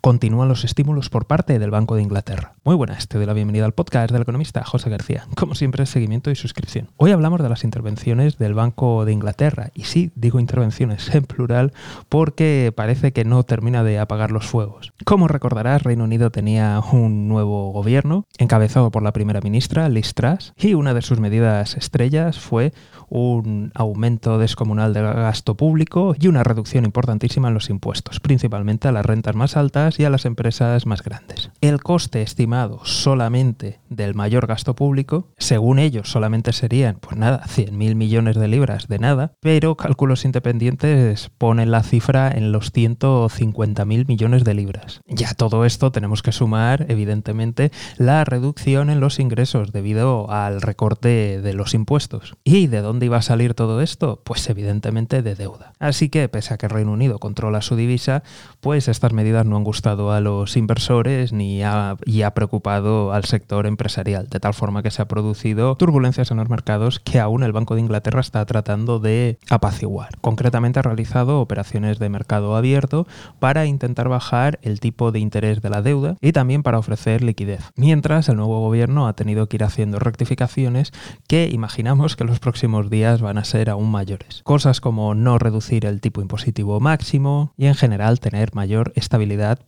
continúan los estímulos por parte del Banco de Inglaterra. Muy buenas, te doy la bienvenida al podcast del economista José García. Como siempre, seguimiento y suscripción. Hoy hablamos de las intervenciones del Banco de Inglaterra. Y sí, digo intervenciones en plural porque parece que no termina de apagar los fuegos. Como recordarás, Reino Unido tenía un nuevo gobierno encabezado por la primera ministra, Liz Truss, y una de sus medidas estrellas fue un aumento descomunal del gasto público y una reducción importantísima en los impuestos, principalmente a las rentas más altas y a las empresas más grandes. El coste estimado solamente del mayor gasto público, según ellos solamente serían, pues nada, 100.000 millones de libras de nada, pero cálculos independientes ponen la cifra en los 150.000 millones de libras. Ya todo esto tenemos que sumar, evidentemente, la reducción en los ingresos debido al recorte de los impuestos. ¿Y de dónde iba a salir todo esto? Pues evidentemente de deuda. Así que, pese a que Reino Unido controla su divisa, pues estas medidas no han a los inversores ni ha, y ha preocupado al sector empresarial, de tal forma que se ha producido turbulencias en los mercados que aún el Banco de Inglaterra está tratando de apaciguar. Concretamente ha realizado operaciones de mercado abierto para intentar bajar el tipo de interés de la deuda y también para ofrecer liquidez. Mientras el nuevo gobierno ha tenido que ir haciendo rectificaciones que imaginamos que los próximos días van a ser aún mayores. Cosas como no reducir el tipo impositivo máximo y en general tener mayor estabilidad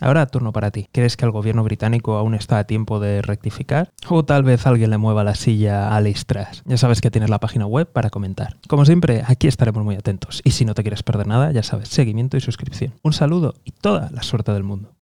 Ahora turno para ti. ¿Crees que el gobierno británico aún está a tiempo de rectificar? ¿O tal vez alguien le mueva la silla a Listras? Ya sabes que tienes la página web para comentar. Como siempre, aquí estaremos muy atentos. Y si no te quieres perder nada, ya sabes, seguimiento y suscripción. Un saludo y toda la suerte del mundo.